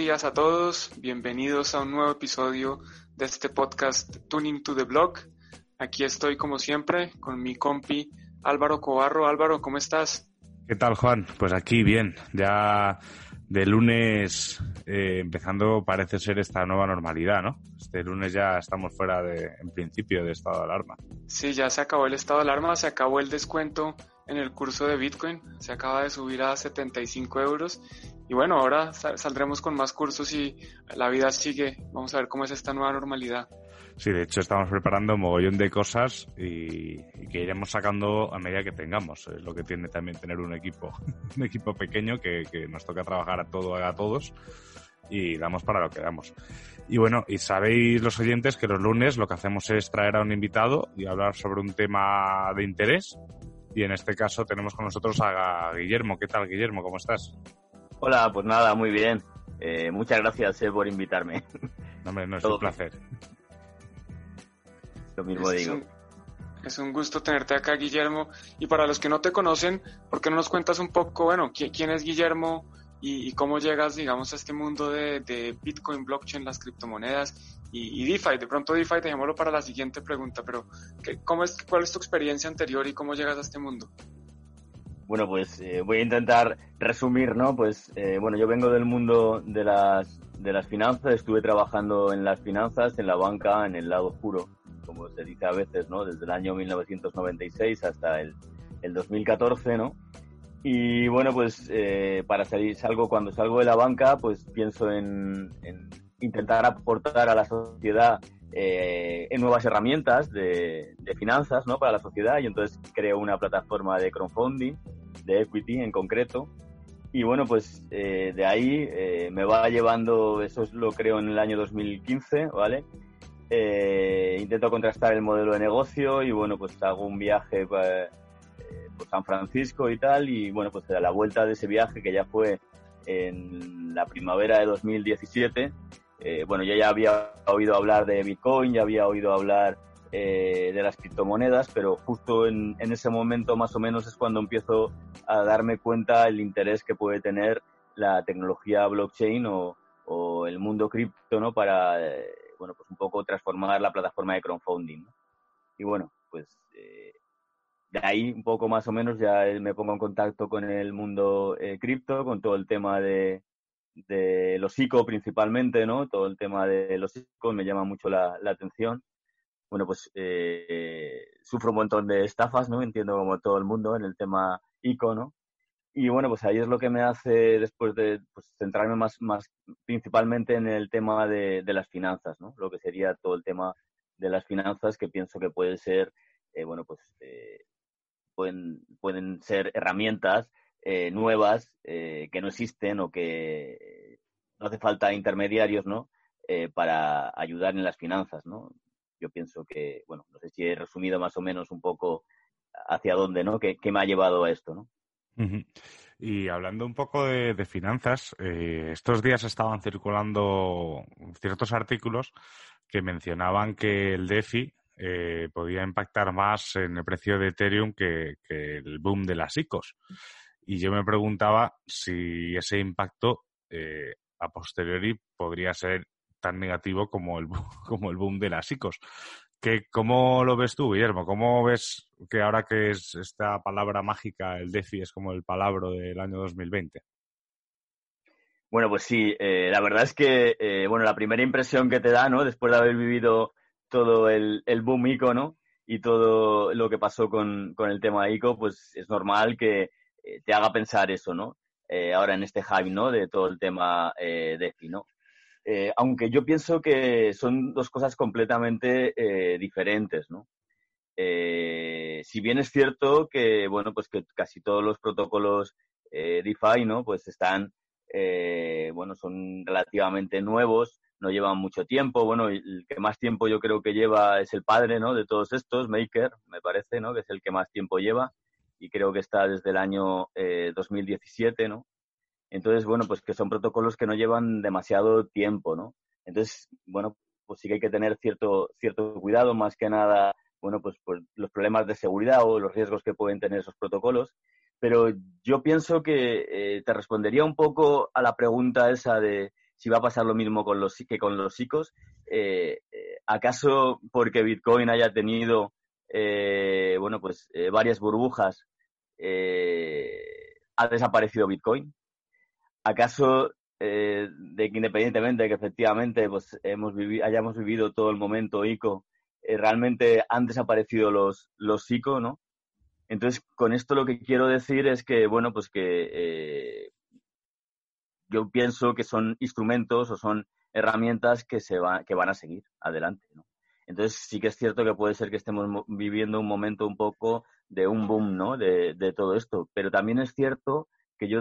Días a todos, bienvenidos a un nuevo episodio de este podcast Tuning to the Block. Aquí estoy como siempre con mi compi Álvaro Cobarro. Álvaro, ¿cómo estás? ¿Qué tal, Juan? Pues aquí bien, ya de lunes eh, empezando parece ser esta nueva normalidad, ¿no? Este lunes ya estamos fuera de, en principio, de estado de alarma. Sí, ya se acabó el estado de alarma, se acabó el descuento en el curso de Bitcoin, se acaba de subir a 75 euros y bueno, ahora saldremos con más cursos y la vida sigue. Vamos a ver cómo es esta nueva normalidad. Sí, de hecho estamos preparando un mogollón de cosas y, que iremos sacando a medida que tengamos. Es lo que tiene también tener un equipo, un equipo pequeño que, nos toca trabajar a todo, a todos y damos para lo que damos. Y bueno, y sabéis los oyentes que los lunes lo que hacemos es traer a un invitado y hablar sobre un tema de interés. Y en este caso tenemos con nosotros a Guillermo. ¿Qué tal, Guillermo? ¿Cómo estás? Hola, pues nada, muy bien. Eh, muchas gracias eh, por invitarme. No, no es un placer mismo es Un, es un gusto tenerte acá, Guillermo. Y para los que no te conocen, ¿por qué no nos cuentas un poco, bueno, quién, es Guillermo y, cómo llegas, digamos, a este mundo de, Bitcoin, blockchain, las criptomonedas y, DeFi? De pronto DeFi, dejémoslo para la siguiente pregunta, pero ¿cómo es, ¿cuál es tu experiencia anterior y cómo llegas a este mundo? Bueno, pues eh, voy a intentar resumir, ¿no? Pues eh, bueno, yo vengo del mundo de las, de las finanzas, estuve trabajando en las finanzas, en la banca, en el lado oscuro como se dice a veces, ¿no? Desde el año 1996 hasta el, el 2014, ¿no? Y bueno, pues eh, para salir, salgo, cuando salgo de la banca, pues pienso en, intentar aportar a la sociedad eh, en nuevas herramientas de, finanzas, ¿no? Para la sociedad y entonces creo una plataforma de crowdfunding, de equity en concreto. Y bueno, pues eh, de ahí me va llevando, eso lo creo en el año 2015, ¿vale? Eh, intento contrastar el modelo de negocio y bueno, pues hago un viaje pues, eh, por San Francisco y tal y bueno, pues a la vuelta de ese viaje que ya fue en la primavera de 2017, eh, bueno, yo ya había oído hablar de Bitcoin, ya había oído hablar de las criptomonedas, pero justo en, ese momento más o menos es cuando empiezo a darme cuenta el interés que puede tener la tecnología blockchain o, o el mundo cripto, ¿no? Para bueno, pues un poco transformar la plataforma de crowdfunding. Y bueno, pues eh, de ahí un poco más o menos ya me pongo en contacto con el mundo eh, cripto, con todo el tema de, de los ICO principalmente, ¿no? Todo el tema de los ICO me llama mucho la, atención. Bueno, pues eh, sufro un montón de estafas, ¿no? Entiendo como todo el mundo en el tema ICO, ¿no? Y bueno, pues ahí es lo que me hace después de pues, centrarme más, más principalmente en el tema de, las finanzas, ¿no? Lo que sería todo el tema de las finanzas que pienso que puede ser, eh, bueno, pues eh, pueden, pueden ser herramientas eh, nuevas que no existen o que no hace falta intermediarios, ¿no? para ayudar en las finanzas, ¿no? Yo pienso que, bueno, no sé si he resumido más o menos un poco hacia dónde, ¿no? ¿Qué, qué me ha llevado a esto, ¿no? Y hablando un poco de, finanzas, eh, estos días estaban circulando ciertos artículos que mencionaban que el DeFi eh, podía impactar más en el precio de Ethereum que, el boom de las ICOs. Y yo me preguntaba si ese impacto eh, a posteriori podría ser tan negativo como el, como el boom de las ICOs. ¿Cómo lo ves tú, Guillermo? ¿Cómo ves que ahora que es esta palabra mágica, el DeFi, es como el palabra del año 2020? Bueno, pues sí, eh, la verdad es que, eh, bueno, la primera impresión que te da, ¿no? Después de haber vivido todo el, boom ICO, ¿no? Y todo lo que pasó con, el tema ICO, pues es normal que eh, te haga pensar eso, ¿no? ahora en este hype, ¿no? De todo el tema DeFi, ¿no? Eh, aunque yo pienso que son dos cosas completamente eh, diferentes, ¿no? Eh, si bien es cierto que, bueno, pues que casi todos los protocolos DeFi, ¿no? Pues están bueno, son relativamente nuevos, no llevan mucho tiempo. Bueno, el que más tiempo yo creo que lleva es el padre, ¿no? De todos estos, Maker, me parece, ¿no? Que es el que más tiempo lleva y creo que está desde el año 2017, ¿no? Entonces, bueno, pues que son protocolos que no llevan demasiado tiempo, ¿no? Entonces, bueno, pues sí que hay que tener cierto, cierto cuidado, más que nada, bueno, pues por los problemas de seguridad o los riesgos que pueden tener esos protocolos. Pero yo pienso que eh, te respondería un poco a la pregunta esa de si va a pasar lo mismo con los, que con los ICOs. Eh, eh, ¿Acaso porque Bitcoin haya tenido, bueno, pues varias burbujas, ha desaparecido Bitcoin? ¿Acaso eh, de que independientemente de que efectivamente pues hemos hayamos vivido todo el momento ICO, eh, realmente han desaparecido los, los ICO, ¿no? Entonces, con esto lo que quiero decir es que, bueno, pues que eh, yo pienso que son instrumentos o son herramientas que, se va, que van a seguir adelante, ¿no? Entonces, sí que es cierto que puede ser que estemos viviendo un momento un poco de un boom, ¿no? De, todo esto. Pero también es cierto que yo,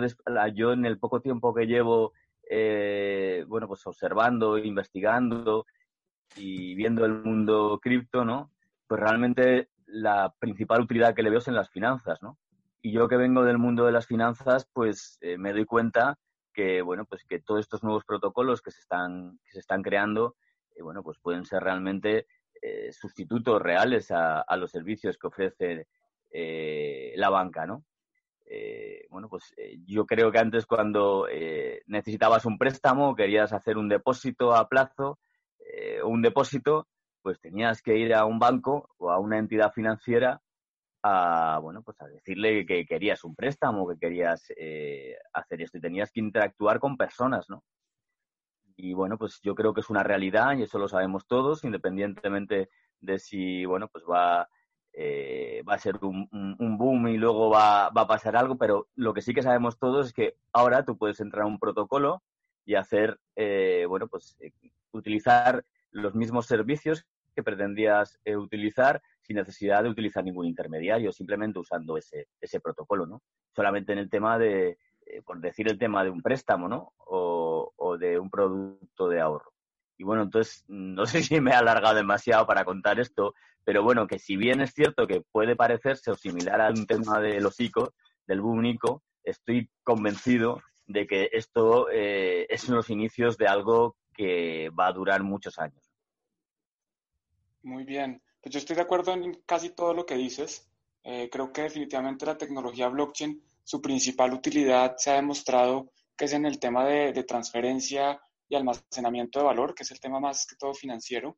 yo en el poco tiempo que llevo, eh, bueno, pues observando, investigando y viendo el mundo cripto, ¿no? Pues realmente la principal utilidad que le veo es en las finanzas, ¿no? Y yo que vengo del mundo de las finanzas, pues eh, me doy cuenta que, bueno, pues que todos estos nuevos protocolos que se están, que se están creando, eh, bueno, pues pueden ser realmente sustitutos reales a, a, los servicios que ofrece la banca, ¿no? Eh, bueno, pues eh, yo creo que antes cuando eh, necesitabas un préstamo, querías hacer un depósito a plazo o un depósito, pues tenías que ir a un banco o a una entidad financiera a, bueno, pues a decirle que querías un préstamo, que querías hacer esto y tenías que interactuar con personas, ¿no? Y bueno, pues yo creo que es una realidad y eso lo sabemos todos, independientemente de si, bueno, pues va eh, va a ser un, boom y luego va, a pasar algo, pero lo que sí que sabemos todos es que ahora tú puedes entrar a un protocolo y hacer, eh, bueno, pues eh, utilizar los mismos servicios que pretendías utilizar sin necesidad de utilizar ningún intermediario, simplemente usando ese, ese protocolo, ¿no? Solamente en el tema de, por decir el tema de un préstamo, ¿no? O, de un producto de ahorro. Y bueno, entonces no sé si me he alargado demasiado para contar esto, pero bueno, que si bien es cierto que puede parecerse o similar a un tema de los ICO, del boom ICO, estoy convencido de que esto eh, es los inicios de algo que va a durar muchos años. Muy bien, pues yo estoy de acuerdo en casi todo lo que dices. Eh, creo que definitivamente la tecnología blockchain, su principal utilidad se ha demostrado que es en el tema de, transferencia y almacenamiento de valor, que es el tema más que todo financiero.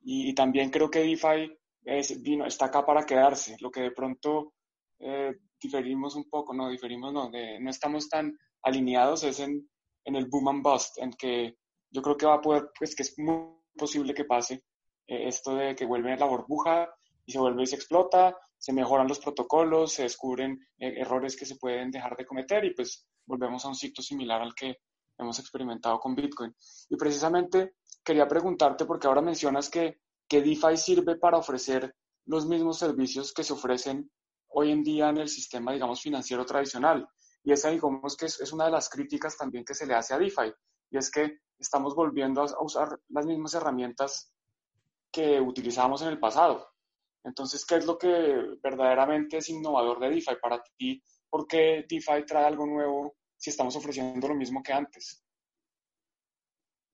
Y, también creo que DeFi es, vino, está acá para quedarse. Lo que de pronto eh, diferimos un poco, no, diferimos, no, no estamos tan alineados es en, en, el boom and bust, en que yo creo que va a poder, pues que es muy posible que pase eh, esto de que vuelve la burbuja y se vuelve y se explota, se mejoran los protocolos, se descubren eh, errores que se pueden dejar de cometer y pues volvemos a un ciclo similar al que hemos experimentado con Bitcoin. Y precisamente quería preguntarte, porque ahora mencionas que, que DeFi sirve para ofrecer los mismos servicios que se ofrecen hoy en día en el sistema, digamos, financiero tradicional. Y esa, digamos, que es, una de las críticas también que se le hace a DeFi. Y es que estamos volviendo a usar las mismas herramientas que utilizamos en el pasado. Entonces, ¿qué es lo que verdaderamente es innovador de DeFi para ti? ¿Por qué DeFi trae algo nuevo si estamos ofreciendo lo mismo que antes?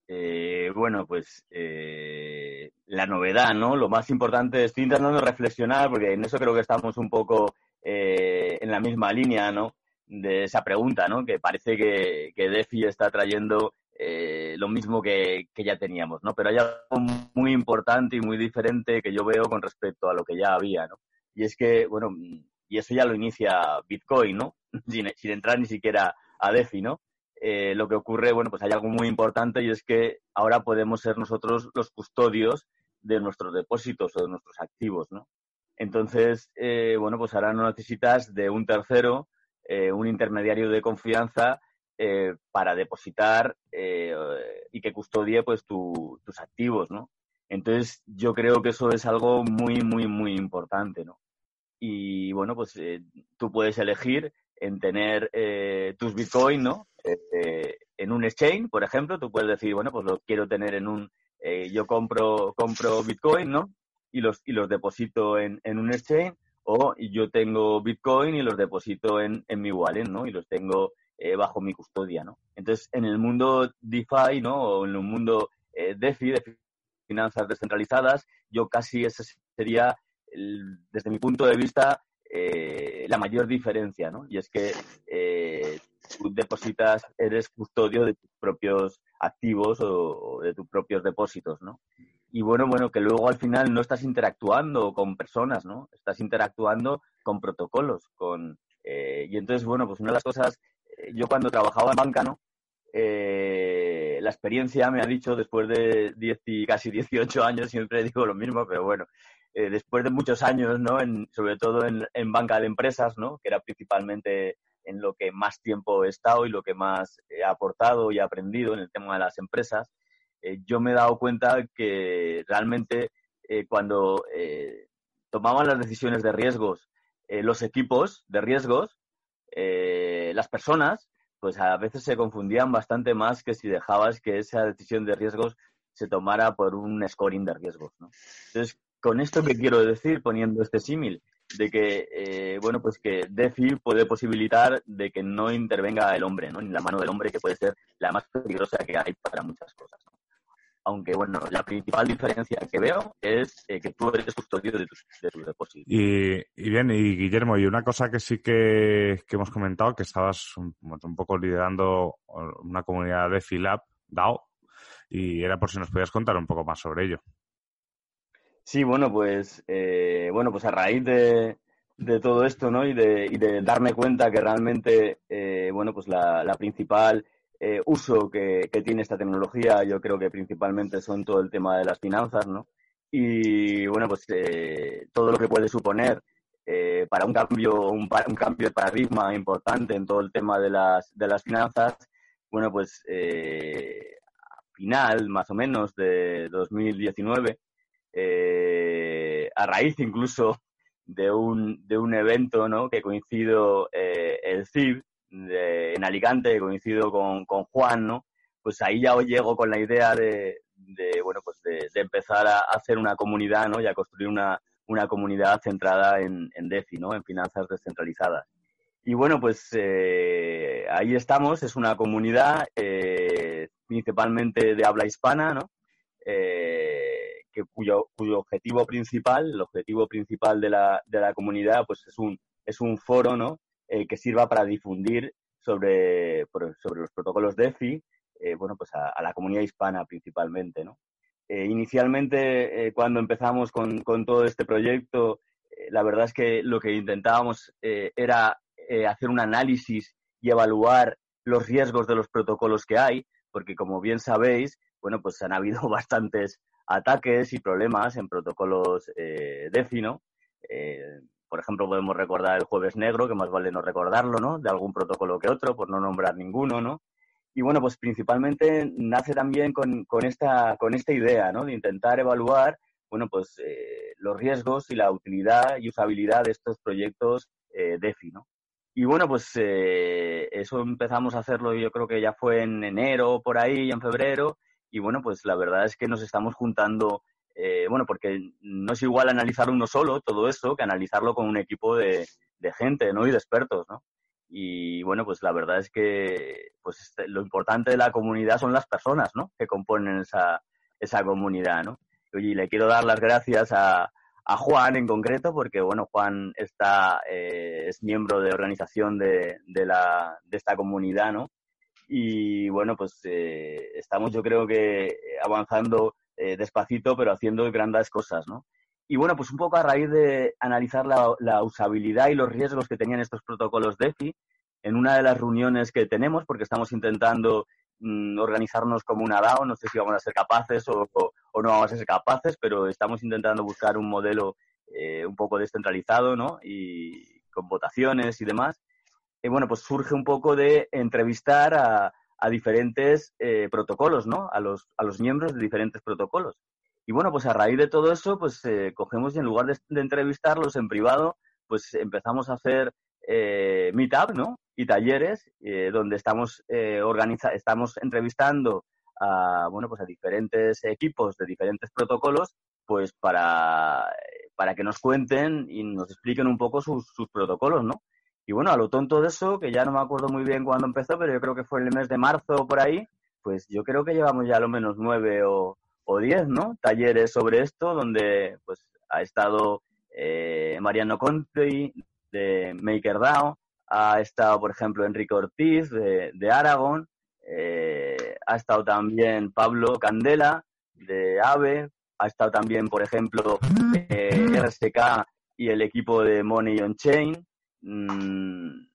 Eh, bueno, pues eh, la novedad, ¿no? Lo más importante, estoy intentando reflexionar, porque en eso creo que estamos un poco eh, en la misma línea, ¿no? De esa pregunta, ¿no? Que parece que, que DeFi está trayendo lo mismo que, que, ya teníamos, ¿no? Pero hay algo muy importante y muy diferente que yo veo con respecto a lo que ya había, ¿no? Y es que, bueno, y eso ya lo inicia Bitcoin, ¿no? Sin, entrar ni siquiera a DeFi, ¿no? Eh, lo que ocurre, bueno, pues hay algo muy importante y es que ahora podemos ser nosotros los custodios de nuestros depósitos o de nuestros activos, ¿no? Entonces, eh, bueno, pues ahora no necesitas de un tercero, eh, un intermediario de confianza para depositar y que custodie pues tus activos, ¿no? Entonces, yo creo que eso es algo muy, muy, muy importante, ¿no? Y bueno, pues tú puedes elegir en tener tus Bitcoin, ¿no? eh, en un exchange, por ejemplo, tú puedes decir, bueno, pues lo quiero tener en un, eh, yo compro, compro Bitcoin, ¿no? Y los, y los deposito en, en un exchange, o yo tengo Bitcoin y los deposito en, en mi wallet, ¿no? Y los tengo eh, bajo mi custodia, ¿no? Entonces, en el mundo DeFi, ¿no? O en el mundo DeFi, de finanzas descentralizadas, yo casi ese sería, desde mi punto de vista, eh, la mayor diferencia, ¿no? Y es que eh, tú depositas, eres custodio de tus propios activos o, de tus propios depósitos, ¿no? Y bueno, bueno, que luego al final no estás interactuando con personas, ¿no? Estás interactuando con protocolos, con... Eh, y entonces, bueno, pues una de las cosas, yo cuando trabajaba en banca, ¿no? la experiencia me ha dicho, después de 10 y casi 18 años, siempre digo lo mismo, pero bueno, eh, después de muchos años, ¿no? En, sobre todo en, en, banca de empresas, ¿no? Que era principalmente en lo que más tiempo he estado y lo que más he aportado y aprendido en el tema de las empresas, eh, yo me he dado cuenta que realmente eh, cuando tomaban las decisiones de riesgos los equipos de riesgos, las personas, pues a veces se confundían bastante más que si dejabas que esa decisión de riesgos se tomara por un scoring de riesgos. ¿no? Entonces, con esto que quiero decir, poniendo este símil, de que, eh, bueno, pues que DeFi puede posibilitar de que no intervenga el hombre, ¿no? Ni la mano del hombre, que puede ser la más peligrosa que hay para muchas cosas. Aunque, bueno, la principal diferencia que veo es eh, que tú eres custodio de tus, de depósitos. Y, y, bien, y Guillermo, y una cosa que sí que, hemos comentado, que estabas un, un, poco liderando una comunidad de Lab, DAO, y era por si nos podías contar un poco más sobre ello. Sí, bueno, pues, eh, bueno, pues a raíz de, de todo esto, ¿no? Y de, y de darme cuenta que realmente, eh, bueno, pues la, la principal eh, uso que, que, tiene esta tecnología, yo creo que principalmente son todo el tema de las finanzas, ¿no? Y bueno, pues todo lo que puede suponer para un cambio, un, un, cambio de paradigma importante en todo el tema de las, de las finanzas, bueno, pues a final, más o menos, de 2019, eh, a raíz incluso de un, de un evento ¿no? que coincido eh, el CIB en Alicante, coincido con, con Juan, ¿no? pues ahí ya llego con la idea de, de bueno, pues de, empezar a hacer una comunidad ¿no? y a construir una, una comunidad centrada en, en DeFi, ¿no? en finanzas descentralizadas. Y bueno, pues eh, ahí estamos, es una comunidad eh, principalmente de habla hispana, ¿no? Eh, que cuyo, cuyo objetivo principal, el objetivo principal de la, de la comunidad, pues es un, es un foro, ¿no? Eh, que sirva para difundir sobre, sobre los protocolos DeFi, eh, bueno, pues a, la comunidad hispana principalmente, ¿no? Eh, inicialmente, cuando empezamos con, con, todo este proyecto, la verdad es que lo que intentábamos era hacer un análisis y evaluar los riesgos de los protocolos que hay, porque como bien sabéis, bueno, pues han habido bastantes ataques y problemas en protocolos eh, DeFi, ¿no? Por ejemplo, podemos recordar el jueves negro, que más vale no recordarlo, ¿no? De algún protocolo que otro, por no nombrar ninguno, ¿no? Y bueno, pues principalmente nace también con, con esta, con esta idea, ¿no? De intentar evaluar, bueno, pues eh, los riesgos y la utilidad y usabilidad de estos proyectos eh, DeFi, ¿no? Y bueno, pues eh, eso empezamos a hacerlo, yo creo que ya fue en enero, por ahí, en febrero, y bueno, pues la verdad es que nos estamos juntando, eh, bueno, porque no es igual analizar uno solo todo esto que analizarlo con un equipo de, gente, ¿no? Y de expertos, ¿no? Y bueno, pues la verdad es que pues este, lo importante de la comunidad son las personas, ¿no? Que componen esa, esa comunidad, ¿no? Y le quiero dar las gracias a, a Juan en concreto, porque bueno, Juan está, eh, es miembro de organización de, de, la, de esta comunidad, ¿no? y bueno, pues eh, estamos yo creo que avanzando eh, despacito, pero haciendo grandes cosas, ¿no? Y bueno, pues un poco a raíz de analizar la, usabilidad y los riesgos que tenían estos protocolos DeFi, en una de las reuniones que tenemos, porque estamos intentando mm, organizarnos como una DAO, no sé si vamos a ser capaces o, no vamos a ser capaces, pero estamos intentando buscar un modelo eh, un poco descentralizado, ¿no? Y con votaciones y demás eh, bueno, pues surge un poco de entrevistar a, diferentes eh, protocolos, ¿no? A los, a los miembros de diferentes protocolos. Y bueno, pues a raíz de todo eso, pues eh, cogemos y en lugar de, entrevistarlos en privado, pues empezamos a hacer meetup, ¿no? y talleres eh, donde estamos, organiza estamos entrevistando a, bueno, pues a diferentes equipos de diferentes protocolos pues para, para que nos cuenten y nos expliquen un poco sus, sus protocolos, ¿no? Y bueno, a lo tonto de eso, que ya no me acuerdo muy bien cuándo empezó, pero yo creo que fue en el mes de marzo por ahí, pues yo creo que llevamos ya lo menos nueve o, o diez, ¿no? Talleres sobre esto, donde pues ha estado eh, Mariano Conti de MakerDAO, ha estado, por ejemplo, Enrique Ortiz de, de Aragón, eh, ha estado también Pablo Candela de AVE, ha estado también, por ejemplo, eh, RSK y el equipo de Money on Chain, Mm,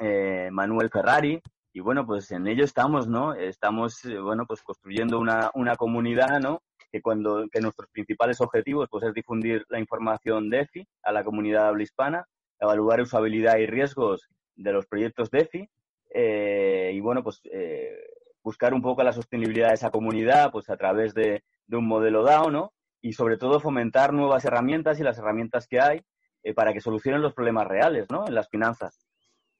eh, Manuel Ferrari, y bueno, pues en ello estamos, ¿no? Estamos, eh, bueno, pues construyendo una, una comunidad, ¿no? Que cuando, que nuestros principales objetivos, pues es difundir la información DeFi a la comunidad habla hispana, evaluar usabilidad y riesgos de los proyectos DeFi, eh, y bueno, pues buscar un poco la sostenibilidad de esa comunidad, pues a través de, de un modelo DAO, ¿no? Y sobre todo fomentar nuevas herramientas y las herramientas que hay eh, para que solucionen los problemas reales, ¿no? En las finanzas.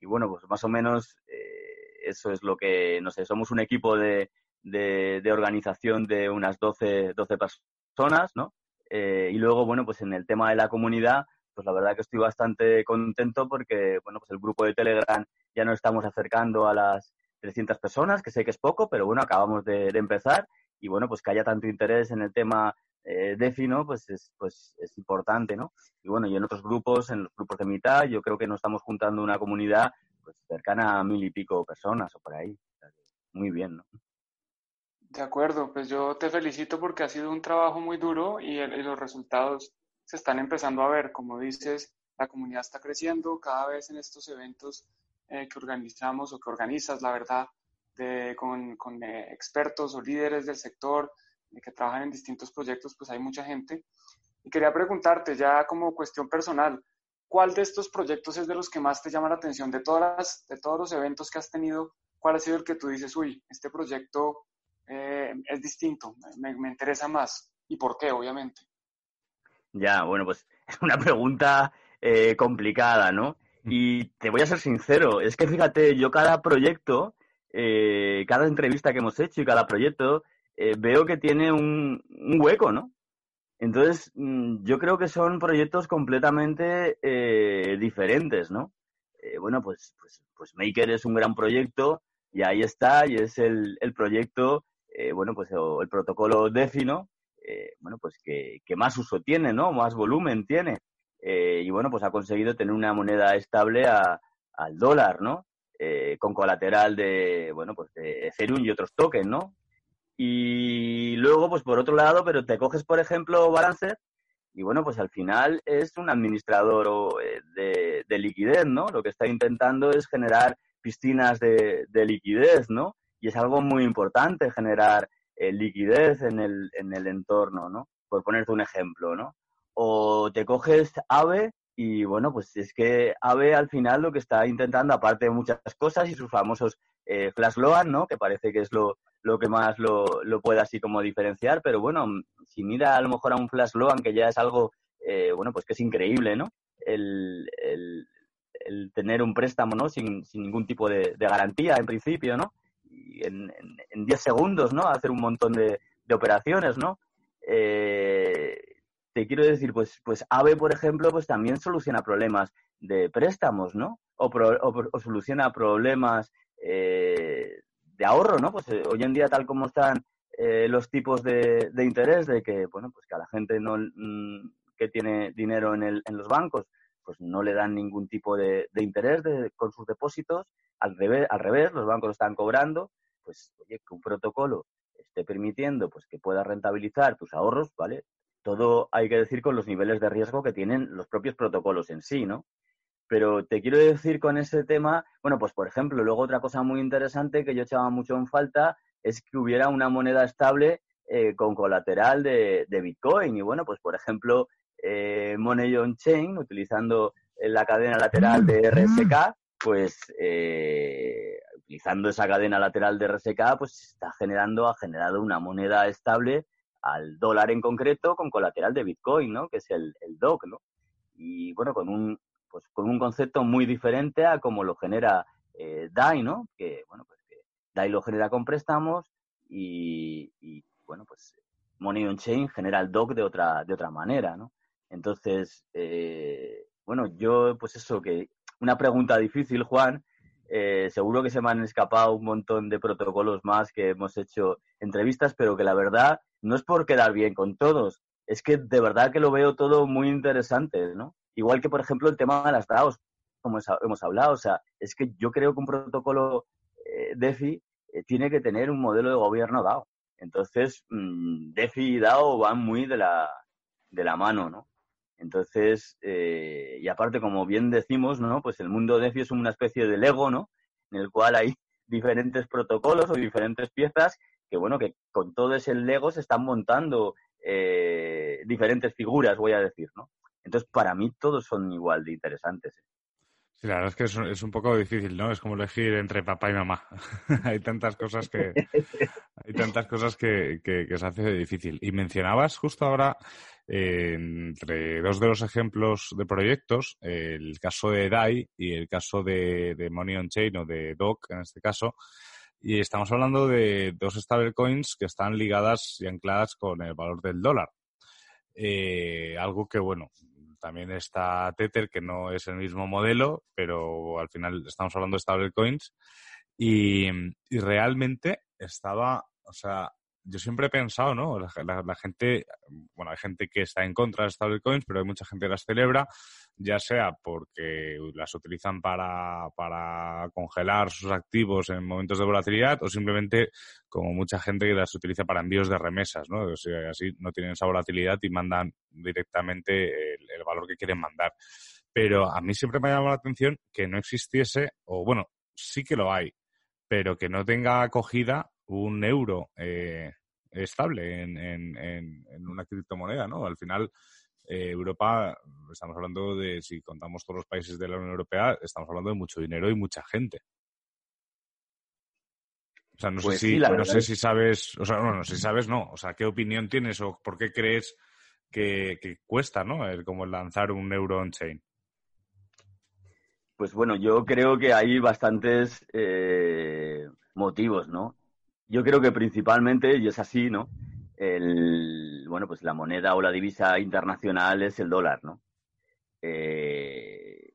Y bueno, pues más o menos eh, eso es lo que, no sé, somos un equipo de, de, organización de unas 12, 12 personas, ¿no? Eh, y luego, bueno, pues en el tema de la comunidad, pues la verdad que estoy bastante contento porque, bueno, pues el grupo de Telegram ya nos estamos acercando a las 300 personas, que sé que es poco, pero bueno, acabamos de, de empezar y bueno, pues que haya tanto interés en el tema eh, DeFi. Pues es, pues es importante, ¿no? Y bueno, y en otros grupos, en los grupos de mitad, yo creo que nos estamos juntando una comunidad pues cercana a mil y pico personas o por ahí. Muy bien, ¿no? De acuerdo, pues yo te felicito porque ha sido un trabajo muy duro y, los resultados se están empezando a ver. Como dices, la comunidad está creciendo cada vez en estos eventos eh, que organizamos o que organizas, la verdad, con, con eh, expertos o líderes del sector, que trabajan en distintos proyectos, pues hay mucha gente. Y quería preguntarte ya como cuestión personal, ¿cuál de estos proyectos es de los que más te llama la atención? De, todas de todos los eventos que has tenido, ¿cuál ha sido el que tú dices, uy, este proyecto eh, es distinto, me, me, interesa más? ¿Y por qué, obviamente? Ya, bueno, pues es una pregunta eh, complicada, ¿no? Y te voy a ser sincero, es que fíjate, yo cada proyecto, eh, cada entrevista que hemos hecho y cada proyecto, eh, veo que tiene un, hueco, ¿no? Entonces, mm, yo creo que son proyectos completamente eh, diferentes, ¿no? Eh, bueno, pues, pues, pues, Maker es un gran proyecto y ahí está, y es el, proyecto, bueno, pues el protocolo DeFi, ¿no? bueno, pues que, que, más uso tiene, ¿no? Más volumen tiene. y bueno, pues ha conseguido tener una moneda estable a, al dólar, ¿no? con colateral de, bueno, pues de Ethereum y otros tokens, ¿no? Y luego, pues por otro lado, pero te coges, por ejemplo, Balancer y bueno, pues al final es un administrador eh, de, liquidez, ¿no? Lo que está intentando es generar piscinas de, liquidez, ¿no? Y es algo muy importante generar eh, liquidez en el, en el entorno, ¿no? Por ponerte un ejemplo, ¿no? O te coges AVE y bueno, pues es que AVE al final lo que está intentando, aparte de muchas cosas y sus famosos eh, Flash Loan, ¿no? Que parece que es lo, lo que más lo, lo puede así como diferenciar, pero bueno, si mira a lo mejor a un Flash Loan, que ya es algo, eh, bueno, pues que es increíble, ¿no? El, el, tener un préstamo, ¿no? Sin, sin ningún tipo de, garantía, en principio, ¿no? Y en, en, 10 segundos, ¿no? Hacer un montón de, operaciones, ¿no? Eh, te quiero decir, pues, pues AVE, por ejemplo, pues también soluciona problemas de préstamos, ¿no? O, o, o soluciona problemas eh, de ahorro, ¿no? Pues eh, hoy en día, tal como están eh, los tipos de, de, interés, de que, bueno, pues que a la gente no, mm, que tiene dinero en, el, en los bancos, pues no le dan ningún tipo de, de interés de, con sus depósitos, al revés, al revés, los bancos lo están cobrando, pues oye, que un protocolo esté permitiendo pues que puedas rentabilizar tus ahorros, ¿vale? Todo hay que decir con los niveles de riesgo que tienen los propios protocolos en sí, ¿no? Pero te quiero decir con ese tema, bueno, pues por ejemplo, luego otra cosa muy interesante que yo echaba mucho en falta es que hubiera una moneda estable eh, con colateral de, Bitcoin. Y bueno, pues por ejemplo, eh, Money on Chain, utilizando la cadena lateral de RSK, pues eh, utilizando esa cadena lateral de RSK, pues está generando, ha generado una moneda estable al dólar en concreto con colateral de Bitcoin, ¿no? Que es el, el DOC, ¿no? Y bueno, con un, pues con un concepto muy diferente a como lo genera eh, DAI, ¿no? Que, bueno, pues que DAI lo genera con préstamos y, bueno, pues Money on Chain genera el DOC de otra, de otra manera, ¿no? Entonces, eh, bueno, yo, pues eso, que una pregunta difícil, Juan, eh, seguro que se me han escapado un montón de protocolos más que hemos hecho entrevistas, pero que la verdad no es por quedar bien con todos, es que de verdad que lo veo todo muy interesante, ¿no? Igual que, por ejemplo, el tema de las DAOs, como hemos hablado, o sea, es que yo creo que un protocolo eh, DeFi eh, tiene que tener un modelo de gobierno DAO. Entonces, mm, DeFi y DAO van muy de la, de la mano, ¿no? Entonces, eh, y aparte, como bien decimos, ¿no? Pues el mundo DeFi es una especie de Lego, ¿no? En el cual hay diferentes protocolos o diferentes piezas que, bueno, que con todo ese Lego se están montando eh, diferentes figuras, voy a decir, ¿no? Entonces, para mí todos son igual de interesantes. ¿eh? Sí, la verdad es que es, un poco difícil, ¿no? Es como elegir entre papá y mamá. hay tantas cosas que hay tantas cosas que, se hace difícil. Y mencionabas justo ahora eh, entre dos de los ejemplos de proyectos, el caso de DAI y el caso de, Money on Chain o de DOC en este caso. Y estamos hablando de dos stablecoins que están ligadas y ancladas con el valor del dólar. Eh, algo que, bueno, también está Tether, que no es el mismo modelo, pero al final estamos hablando de stablecoins. Y, realmente estaba, o sea, yo siempre he pensado, ¿no? La, gente, bueno, hay gente que está en contra de stablecoins, pero hay mucha gente que las celebra, ya sea porque las utilizan para, para congelar sus activos en momentos de volatilidad o simplemente como mucha gente que las utiliza para envíos de remesas, ¿no? O sea, así no tienen esa volatilidad y mandan directamente el, el valor que quieren mandar. Pero a mí siempre me ha llamado la atención que no existiese, o bueno, sí que lo hay, pero que no tenga acogida un euro eh, estable en, en, en, una criptomoneda, ¿no? Al final, eh, Europa, estamos hablando de, si contamos todos los países de la Unión Europea, estamos hablando de mucho dinero y mucha gente. O sea, no sé pues si, no sé si sabes, o sea, no, no, si sabes, no. O sea, ¿qué opinión tienes o por qué crees que, cuesta, ¿no? El, como lanzar un euro on-chain. Pues bueno, yo creo que hay bastantes eh, motivos, ¿no? Yo creo que principalmente, y es así, ¿no? El, bueno, pues la moneda o la divisa internacional es el dólar, ¿no? Eh,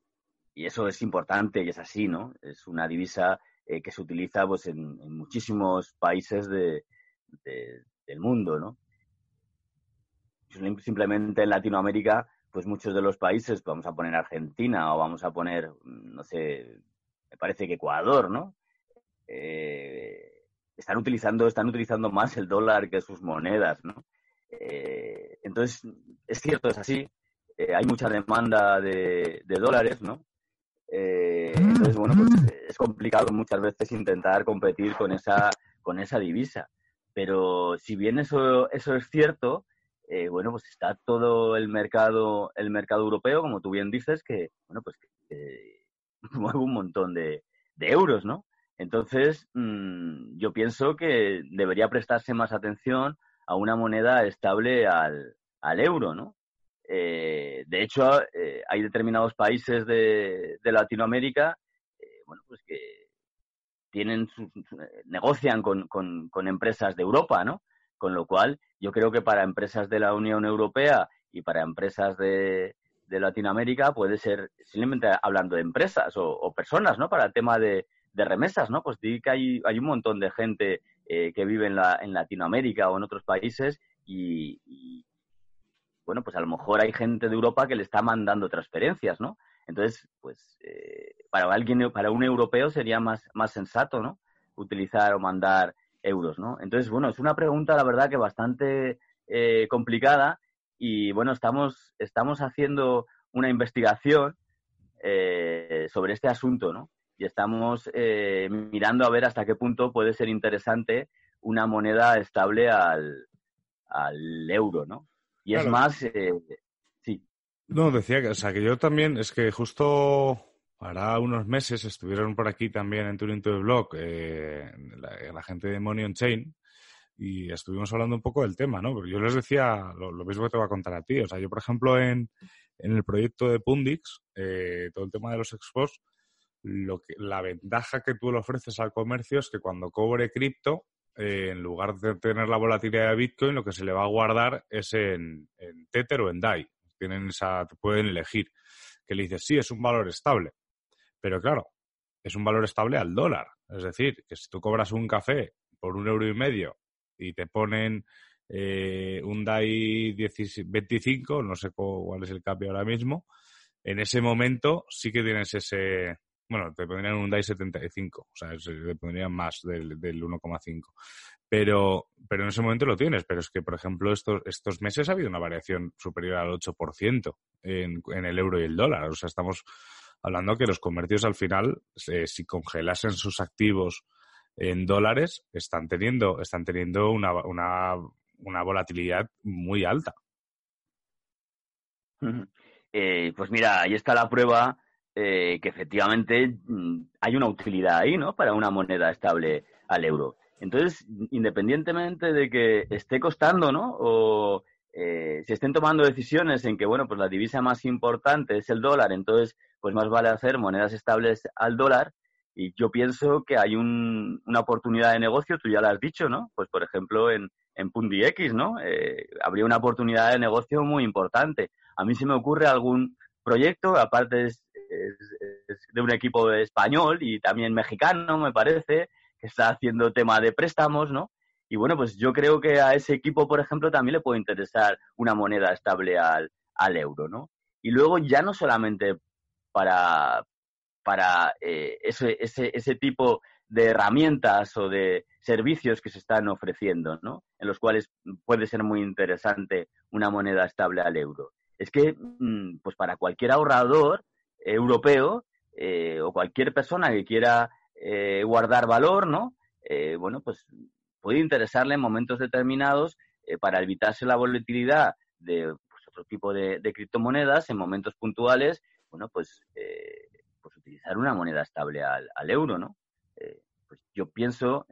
y eso es importante y es así, ¿no? Es una divisa eh, que se utiliza pues, en, muchísimos países de, del mundo, ¿no? Simplemente en Latinoamérica, pues muchos de los países, vamos a poner Argentina o vamos a poner, no sé, me parece que Ecuador, ¿no? Eh, están utilizando, están utilizando más el dólar que sus monedas, ¿no? Eh, entonces, es cierto, es así. Eh, hay mucha demanda de, dólares, ¿no? Eh, entonces, bueno, pues es complicado muchas veces intentar competir con esa, con esa divisa. Pero si bien eso, eso es cierto, bueno, pues está todo el mercado, el mercado europeo, como tú bien dices, que, bueno, pues que, mueve un montón de, de euros, ¿no? Entonces, mm, yo pienso que debería prestarse más atención a una moneda estable al, euro, ¿no? Eh, de hecho, eh, hay determinados países de, Latinoamérica, eh, bueno, pues que tienen negocian con, con, empresas de Europa, ¿no? Con lo cual, yo creo que para empresas de la Unión Europea y para empresas de, Latinoamérica puede ser simplemente hablando de empresas o, o personas, ¿no? Para el tema de, de remesas, ¿no? Pues di que hay, hay un montón de gente eh, que vive en, la, en Latinoamérica o en otros países y, bueno, pues a lo mejor hay gente de Europa que le está mandando transferencias, ¿no? Entonces, pues eh, para alguien, para un europeo sería más, más sensato, ¿no? Utilizar o mandar euros, ¿no? Entonces, bueno, es una pregunta, la verdad, que bastante eh, complicada y, bueno, estamos, estamos haciendo una investigación sobre este asunto, ¿no? Y estamos eh, mirando a ver hasta qué punto puede ser interesante una moneda estable al, euro, ¿no? Y es más, eh, sí. No, decía que, o sea, que yo también, es que justo para unos meses estuvieron por aquí también en Turing to the Blog eh, la, gente de Money on Chain y estuvimos hablando un poco del tema, ¿no? Porque yo les decía lo, mismo que te voy a contar a ti. O sea, yo, por ejemplo, en, en el proyecto de Pundix, todo el tema de los expos, lo que, la ventaja que tú le ofreces al comercio es que cuando cobre cripto, eh, en lugar de tener la volatilidad de Bitcoin, lo que se le va a guardar es en, Tether o en DAI. Tienen esa, pueden elegir. Que le dices, sí, es un valor estable. Pero claro, es un valor estable al dólar. Es decir, que si tú cobras un café por un euro y medio y te ponen eh, un DAI 25, no sé cuál es el cambio ahora mismo, en ese momento sí que tienes ese, bueno, te pondrían un DAI 75, o sea, te pondrían más del, del 1,5. Pero, pero en ese momento lo tienes. Pero es que, por ejemplo, estos, estos meses ha habido una variación superior al 8% en, en el euro y el dólar. O sea, estamos hablando que los comercios al final, si congelasen sus activos en dólares, están teniendo, están teniendo una, una, una volatilidad muy alta. Eh, pues mira, ahí está la prueba eh, que efectivamente mm, hay una utilidad ahí, ¿no? Para una moneda estable al euro. Entonces, independientemente de que esté costando, ¿no? O eh, se estén tomando decisiones en que, bueno, pues la divisa más importante es el dólar, entonces, pues más vale hacer monedas estables al dólar. Y yo pienso que hay una oportunidad de negocio, tú ya lo has dicho, ¿no? Pues, por ejemplo, en, en X, ¿no? Eh, habría una oportunidad de negocio muy importante. A mí se me ocurre algún proyecto, aparte es, de un equipo español y también mexicano, me parece, que está haciendo tema de préstamos, ¿no? Y bueno, pues yo creo que a ese equipo, por ejemplo, también le puede interesar una moneda estable al, al euro, ¿no? Y luego ya no solamente para, para eh, ese, ese, ese tipo de herramientas o de servicios que se están ofreciendo, ¿no? En los cuales puede ser muy interesante una moneda estable al euro. Es que, mm, pues para cualquier ahorrador europeo eh, o cualquier persona que quiera eh, guardar valor, ¿no? Eh, bueno, pues puede interesarle en momentos determinados para evitarse la volatilidad de pues, otro tipo de, criptomonedas en momentos puntuales, bueno, pues, pues utilizar una moneda estable al, al euro, ¿no? pues yo pienso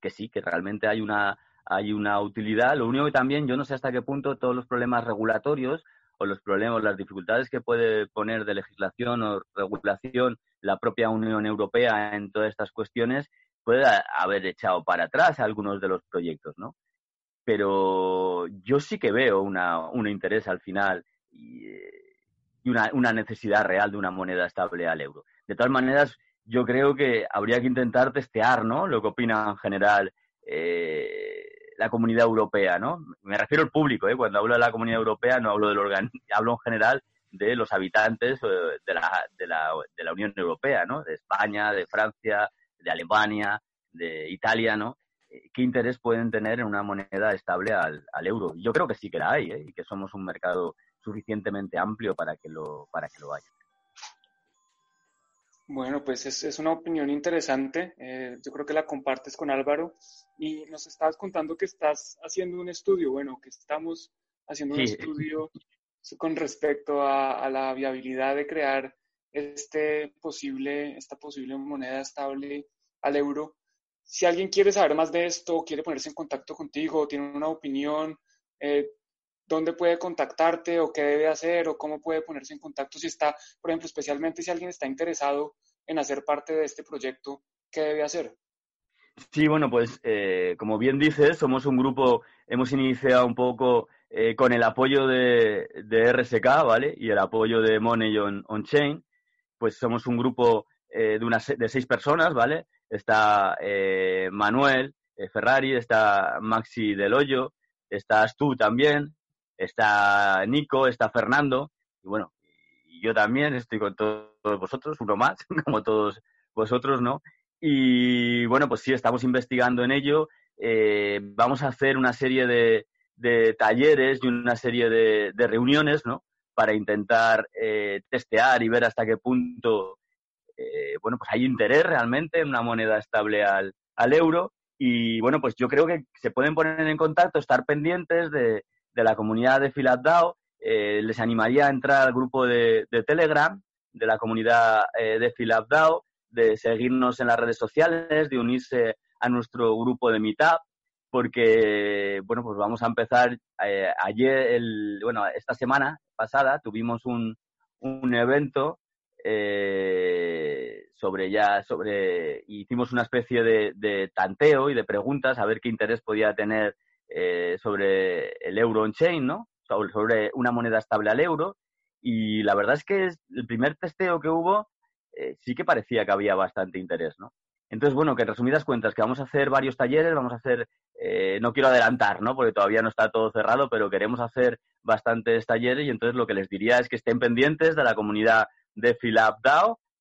que sí, que realmente hay una, hay una utilidad. Lo único que también, yo no sé hasta qué punto todos los problemas regulatorios o los problemas, las dificultades que puede poner de legislación o regulación la propia Unión Europea en todas estas cuestiones puede haber echado para atrás algunos de los proyectos, ¿no? Pero yo sí que veo una, un interés al final y, una, una, necesidad real de una moneda estable al euro. De todas maneras, yo creo que habría que intentar testear, ¿no? Lo que opina en general eh, la comunidad europea, ¿no? Me refiero al público, ¿eh? Cuando hablo de la comunidad europea no hablo del organismo, hablo en general de los habitantes eh, de la, de, la, de la Unión Europea, ¿no? De España, de Francia, de Alemania, de Italia, ¿no? Eh, ¿Qué interés pueden tener en una moneda estable al, al euro? Yo creo que sí que la hay, ¿eh? Y que somos un mercado suficientemente amplio para que lo, para que lo haya. Bueno, pues es, una opinión interesante. Eh, yo creo que la compartes con Álvaro y nos estabas contando que estás haciendo un estudio, bueno, que estamos haciendo un estudio con respecto a, la viabilidad de crear este posible, esta posible moneda estable al euro. Si alguien quiere saber más de esto, quiere ponerse en contacto contigo, tiene una opinión, eh, dónde puede contactarte o qué debe hacer o cómo puede ponerse en contacto si está, por ejemplo, especialmente si alguien está interesado en hacer parte de este proyecto, ¿qué debe hacer? Sí, bueno, pues eh, como bien dices, somos un grupo, hemos iniciado un poco eh, con el apoyo de, de, RSK, ¿vale? Y el apoyo de Money on, Chain, pues somos un grupo eh, de, unas, de seis personas, ¿vale? Está Manuel Ferrari, está Maxi Del Hoyo, estás tú también, está Nico, está Fernando, y bueno, yo también estoy con todos vosotros, uno más, como todos vosotros, ¿no? Y bueno, pues sí, estamos investigando en ello. Eh, vamos a hacer una serie de, talleres y una serie de, reuniones, ¿no? Para intentar eh, testear y ver hasta qué punto, eh, bueno, pues hay interés realmente en una moneda estable al, al euro. Y bueno, pues yo creo que se pueden poner en contacto, estar pendientes de, de la comunidad de Filatdao, eh, les animaría a entrar al grupo de, Telegram de la comunidad eh, de Filatdao, de seguirnos en las redes sociales, de unirse a nuestro grupo de Meetup, porque, bueno, pues vamos a empezar eh, ayer, el, bueno, esta semana pasada tuvimos un, un evento sobre ya, sobre, hicimos una especie de, tanteo y de preguntas a ver qué interés podía tener eh, sobre el euro on-chain, ¿no? Sobre una moneda estable al euro. Y la verdad es que el primer testeo que hubo eh, sí que parecía que había bastante interés, ¿no? Entonces, bueno, que en resumidas cuentas, que vamos a hacer varios talleres, vamos a hacer, eh, no quiero adelantar, ¿no? Porque todavía no está todo cerrado, pero queremos hacer bastantes talleres y entonces lo que les diría es que estén pendientes de la comunidad de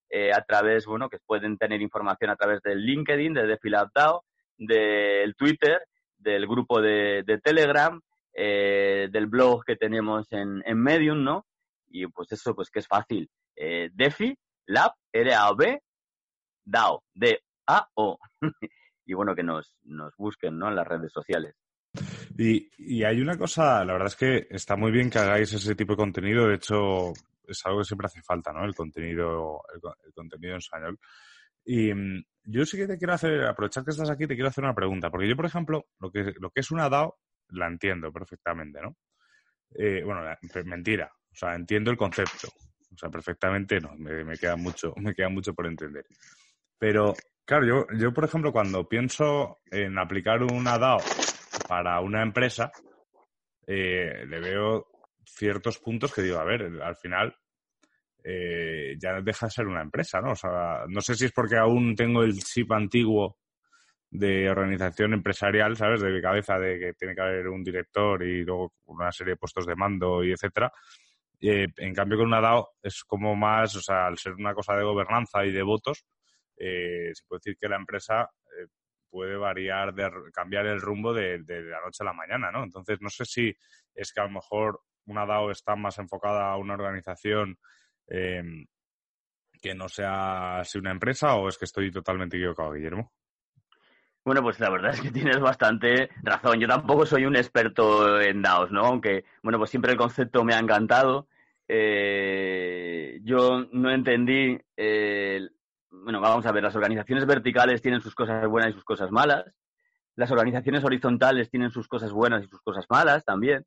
eh, a través, bueno, que pueden tener información a través del LinkedIn, de DeFilApp DAO, del Twitter, del grupo de, Telegram, eh, del blog que tenemos en, Medium, ¿no? Y pues eso, pues que es fácil. Eh, Defi, Lab, R-A-O-B, DAO, D-A-O. y bueno, que nos, nos busquen, ¿no? En las redes sociales. Y, y, hay una cosa, la verdad es que está muy bien que hagáis ese tipo de contenido. De hecho, es algo que siempre hace falta, ¿no? El contenido, el, contenido en español. Y mm, yo sí que te quiero hacer, aprovechar que estás aquí, te quiero hacer una pregunta. Porque yo, por ejemplo, lo que, lo que es una DAO, la entiendo perfectamente, ¿no? Eh, bueno, mentira. O sea, entiendo el concepto. O sea, perfectamente no, me, queda mucho, me queda mucho por entender. Pero, claro, yo, yo, por ejemplo, cuando pienso en aplicar una DAO para una empresa, eh, le veo ciertos puntos que digo, a ver, al final eh, ya deja de ser una empresa, ¿no? O sea, no sé si es porque aún tengo el chip antiguo de organización empresarial, ¿sabes? De mi cabeza, de que tiene que haber un director y luego una serie de puestos de mando y etcétera. Eh, en cambio, con una DAO es como más, o sea, al ser una cosa de gobernanza y de votos, eh, se puede decir que la empresa puede variar, de, cambiar el rumbo de, de, la noche a la mañana, ¿no? Entonces, no sé si es que a lo mejor una DAO está más enfocada a una organización em, que no sea así una empresa o es que estoy totalmente equivocado, Guillermo? Bueno, pues la verdad es que tienes bastante razón. Yo tampoco soy un experto en DAOs, ¿no? Aunque, bueno, pues siempre el concepto me ha encantado. Eh, yo no entendí, eh, bueno, vamos a ver, las organizaciones verticales tienen sus cosas buenas y sus cosas malas. Las organizaciones horizontales tienen sus cosas buenas y sus cosas malas también.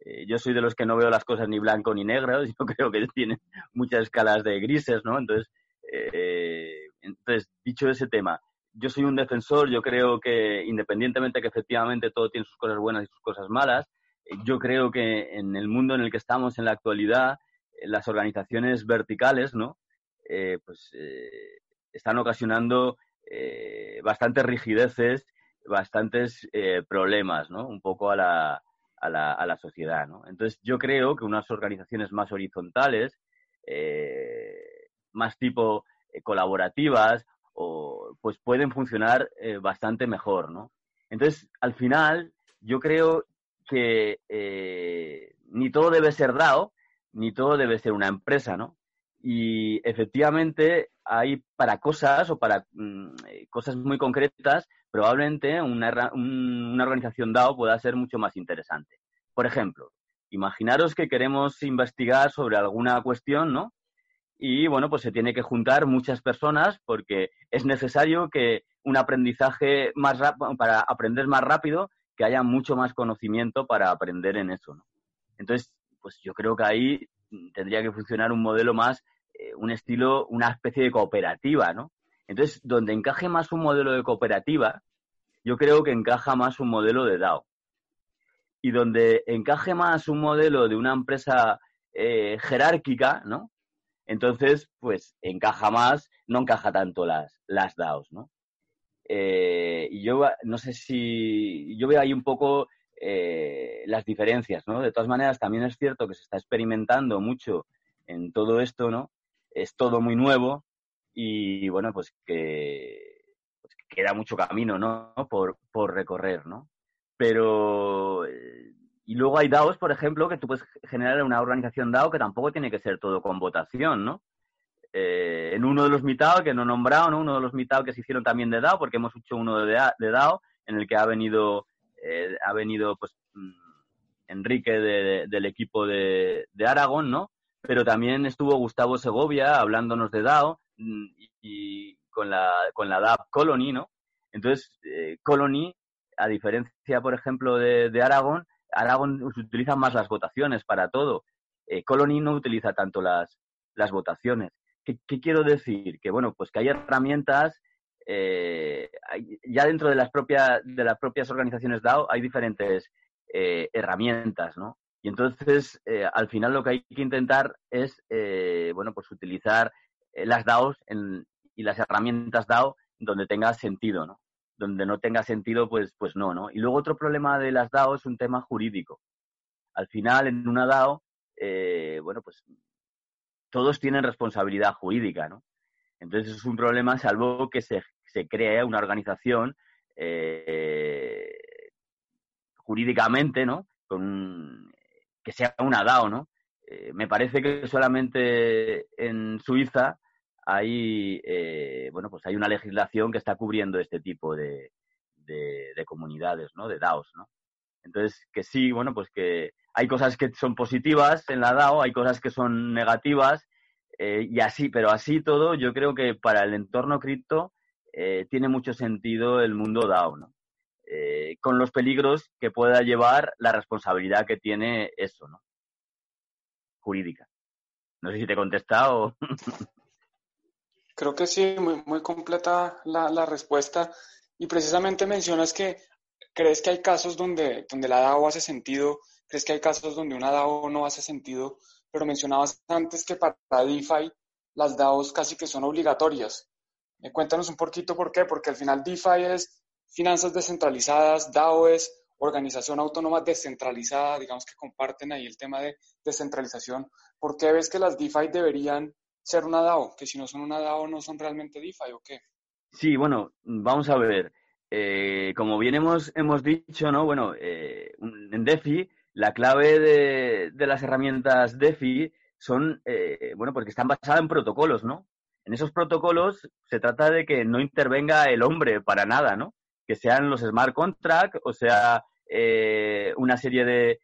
Eh, yo soy de los que no veo las cosas ni blanco ni negro, yo creo que tienen muchas escalas de grises, ¿no? Entonces, eh, entonces, dicho ese tema, yo soy un defensor, yo creo que independientemente que efectivamente todo tiene sus cosas buenas y sus cosas malas, eh, yo creo que en el mundo en el que estamos en la actualidad, las organizaciones verticales, ¿no? pues están ocasionando bastantes rigideces, bastantes problemas, ¿no? Un poco a la, a la, a la sociedad. ¿no? Entonces, yo creo que unas organizaciones más horizontales, eh, más tipo eh, colaborativas, o, pues pueden funcionar eh, bastante mejor. ¿no? Entonces, al final, yo creo que ni todo debe ser DAO, ni todo debe ser una empresa, ¿no? Y efectivamente hay para cosas o para mm, cosas muy concretas probablemente una, una organización DAO pueda ser mucho más interesante. Por ejemplo, imaginaros que queremos investigar sobre alguna cuestión, ¿no? Y bueno, pues se tiene que juntar muchas personas porque es necesario que un aprendizaje más para aprender más rápido, que haya mucho más conocimiento para aprender en eso, ¿no? Entonces, pues yo creo que ahí tendría que funcionar un modelo más, eh, un estilo, una especie de cooperativa, ¿no? Entonces, donde encaje más un modelo de cooperativa, yo creo que encaja más un modelo de DAO. Y donde encaje más un modelo de una empresa eh, jerárquica, ¿no? Entonces, pues encaja más, no encaja tanto las, las DAOs, ¿no? Eh, y yo no sé si yo veo ahí un poco las diferencias, ¿no? De todas maneras, también es cierto que se está experimentando mucho en todo esto, ¿no? Es todo muy nuevo, y bueno, pues que, pues queda mucho camino, ¿no? Por, por recorrer, ¿no? Pero, eh, y luego hay DAOs, por ejemplo, que tú puedes generar una organización DAO que tampoco tiene que ser todo con votación, ¿no? Eh, en uno de los Meetup, que no he nombrado, ¿no? Uno de los Meetup que se hicieron también de DAO, porque hemos hecho uno de, de DAO, en el que ha venido, eh, ha venido, pues, mm, Enrique del equipo de, de Aragón, ¿no? Pero también estuvo Gustavo Segovia hablándonos de DAO, Mm, y, con la, con la DAP Colony, ¿no? Entonces, eh, Colony, a diferencia, por ejemplo, de, de Aragón, Aragón utiliza más las votaciones para todo. Eh, Colony no utiliza tanto las, las votaciones. ¿qué, quiero decir? Que, bueno, pues que hay herramientas, ya dentro de las, propias, de las propias organizaciones DAO hay diferentes herramientas, ¿no? Y entonces, al final lo que hay que intentar es, bueno, pues utilizar las DAOs y las herramientas DAO donde tenga sentido, ¿no? Donde no tenga sentido, pues, pues no, ¿no? Y luego otro problema de las DAO es un tema jurídico. Al final, en una DAO, eh, bueno, pues todos tienen responsabilidad jurídica, ¿no? Entonces es un problema salvo que se, se cree una organización eh, jurídicamente, ¿no? Con, que sea una DAO, ¿no? Eh, me parece que solamente en Suiza hay, eh, bueno, pues hay una legislación que está cubriendo este tipo de, de, comunidades, ¿no? De DAOs, ¿no? Entonces, que sí, bueno, pues que hay cosas que son positivas en la DAO, hay cosas que son negativas, eh, y así, pero así todo, yo creo que para el entorno cripto eh, tiene mucho sentido el mundo DAO, ¿no? Con los peligros que pueda llevar la responsabilidad que tiene eso, ¿no? Jurídica. No sé si te he contestado. Creo que sí, muy, muy completa la, la, respuesta. Y precisamente mencionas que crees que hay casos donde, donde la DAO hace sentido, crees que hay casos donde una DAO no hace sentido, pero mencionabas antes que para DeFi las DAOs casi que son obligatorias. Eh, cuéntanos un poquito por qué, porque al final DeFi es finanzas descentralizadas, DAO es organización autónoma descentralizada, digamos que comparten ahí el tema de descentralización. ¿Por qué ves que las DeFi deberían ser una DAO, que si no son una DAO no son realmente DeFi o qué. Sí, bueno, vamos a ver. Eh, como bien hemos, hemos dicho, ¿no? Bueno, eh, en DeFi, la clave de, las herramientas DeFi son, eh, bueno, porque están basadas en protocolos, ¿no? En esos protocolos se trata de que no intervenga el hombre para nada, ¿no? Que sean los smart contracts, o sea, una serie de,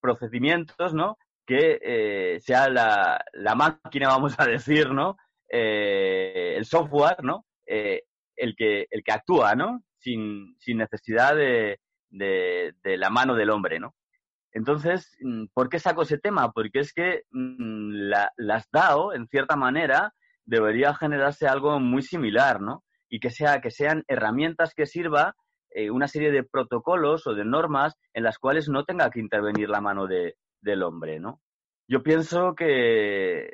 procedimientos, ¿no? que eh, sea la, máquina, vamos a decir, ¿no? Eh, el software, ¿no? Eh, el, que, el que actúa, ¿no? Sin, sin necesidad de, de, la mano del hombre, ¿no? Entonces, mm, ¿por qué saco ese tema? Porque es que mm, la, las DAO, en cierta manera, debería generarse algo muy similar, ¿no? Y que, sea, que sean herramientas que sirva una serie de protocolos o de normas en las cuales no tenga que intervenir la mano de, del hombre, ¿no? Yo pienso que,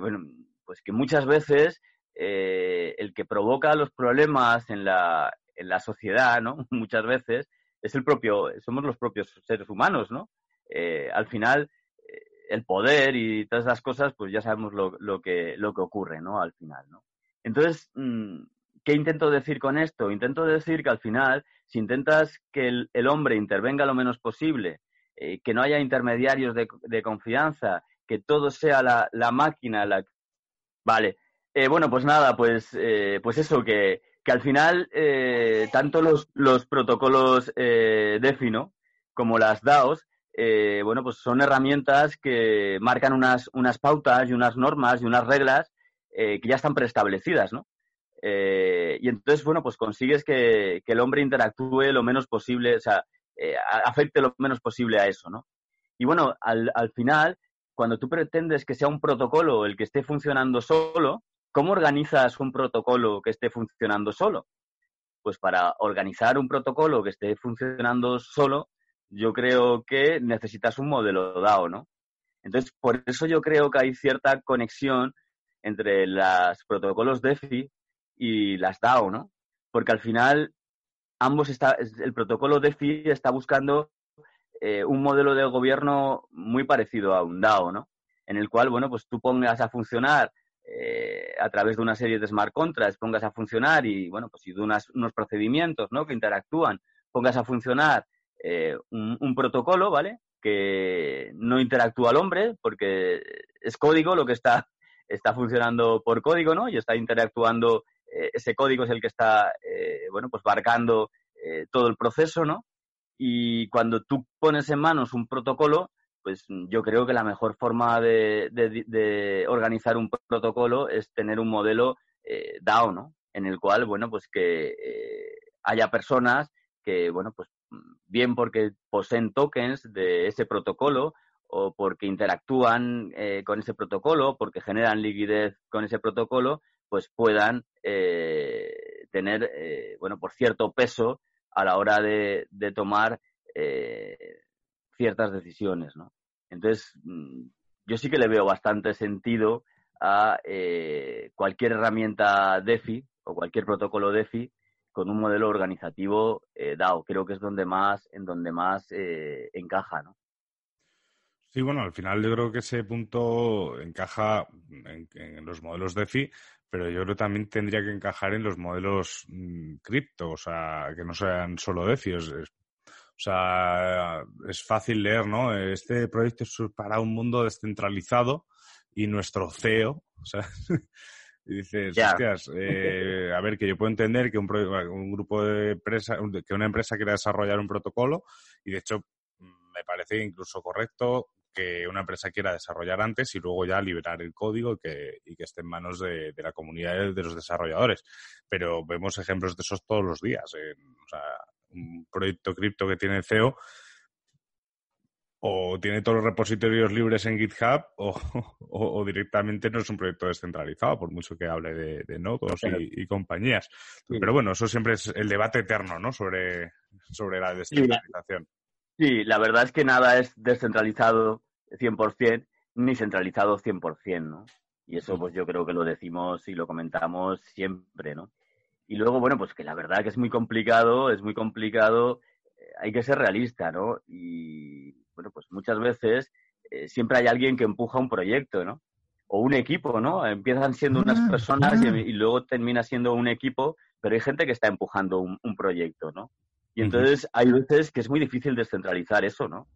bueno, pues que muchas veces eh, el que provoca los problemas en la, en la sociedad, ¿no? Muchas veces es el propio, somos los propios seres humanos, ¿no? Eh, al final, eh, el poder y todas esas cosas, pues ya sabemos lo, lo, que, lo que ocurre, ¿no? Al final, ¿no? Entonces, mm, ¿qué intento decir con esto? Intento decir que al final, si intentas que el, hombre intervenga lo menos posible eh, que no haya intermediarios de, confianza, que todo sea la, máquina la... Vale. Eh, bueno, pues nada, pues, eh, pues eso, que, que al final tanto los, los protocolos DeFi, como las DAOs, bueno, pues son herramientas que marcan unas, unas pautas y unas normas y unas reglas que ya están preestablecidas, ¿no? Y entonces, bueno, pues consigues que, que, el hombre interactúe lo menos posible, o sea, eh, afecte lo menos posible a eso, ¿no? Y bueno, al, al final, cuando tú pretendes que sea un protocolo el que esté funcionando solo, ¿cómo organizas un protocolo que esté funcionando solo? Pues para organizar un protocolo que esté funcionando solo, yo creo que necesitas un modelo DAO, ¿no? Entonces, por eso yo creo que hay cierta conexión entre los protocolos DeFi y las DAO, ¿no? Porque al final ambos está, el protocolo DeFi está buscando eh, un modelo de gobierno muy parecido a un DAO, ¿no? En el cual, bueno, pues tú pongas a funcionar eh, a través de una serie de smart contracts, pongas a funcionar y, bueno, pues y de unos procedimientos, ¿no? Que interactúan, pongas a funcionar eh, un, protocolo, ¿vale? Que no interactúa al hombre porque es código lo que está, está funcionando por código, ¿no? Y está interactuando eh, ese código es el que está, eh, bueno, pues marcando eh, todo el proceso, ¿no? Y cuando tú pones en manos un protocolo, pues yo creo que la mejor forma de, organizar un protocolo es tener un modelo DAO, ¿no? En el cual, bueno, pues que haya personas que, bueno, pues bien porque poseen tokens de ese protocolo o porque interactúan eh, con ese protocolo, porque generan liquidez con ese protocolo, pues puedan eh, tener, eh, bueno, por cierto peso a la hora de, de tomar ciertas decisiones, ¿no? Entonces, mm, yo sí que le veo bastante sentido a cualquier herramienta DeFi o cualquier protocolo DeFi con un modelo organizativo DAO. Creo que es donde más, en donde más encaja, ¿no? Sí, bueno, al final yo creo que ese punto encaja en, los modelos DeFi, pero yo creo que también tendría que encajar en los modelos mm, cripto, o sea, que no sean solo DeFi. o sea, es fácil leer, ¿no? Este proyecto es para un mundo descentralizado y nuestro CEO, o sea, y dices, hostias, eh, a ver, que yo puedo entender que un, un grupo de empresa, que una empresa quiera desarrollar un protocolo y de hecho me parece incluso correcto que una empresa quiera desarrollar antes y luego ya liberar el código y que, y que esté en manos de, la comunidad de los desarrolladores. Pero vemos ejemplos de esos todos los días. o sea, un proyecto cripto que tiene CEO o tiene todos los repositorios libres en GitHub o, directamente no es un proyecto descentralizado, por mucho que hable de, nodos y, compañías. Pero bueno, eso siempre es el debate eterno, ¿no? Sobre, sobre la descentralización. Sí, la verdad es que nada es descentralizado 100% ni centralizado 100%, ¿no? Y eso pues yo creo que lo decimos y lo comentamos siempre, ¿no? Y luego, bueno, pues que la verdad que es muy complicado, es muy complicado, eh, hay que ser realista, ¿no? Y bueno, pues muchas veces eh, siempre hay alguien que empuja un proyecto, ¿no? O un equipo, ¿no? Empiezan siendo unas mm, personas y, luego termina siendo un equipo, pero hay gente que está empujando un proyecto, ¿no? Y entonces hay veces que es muy difícil descentralizar eso, ¿no?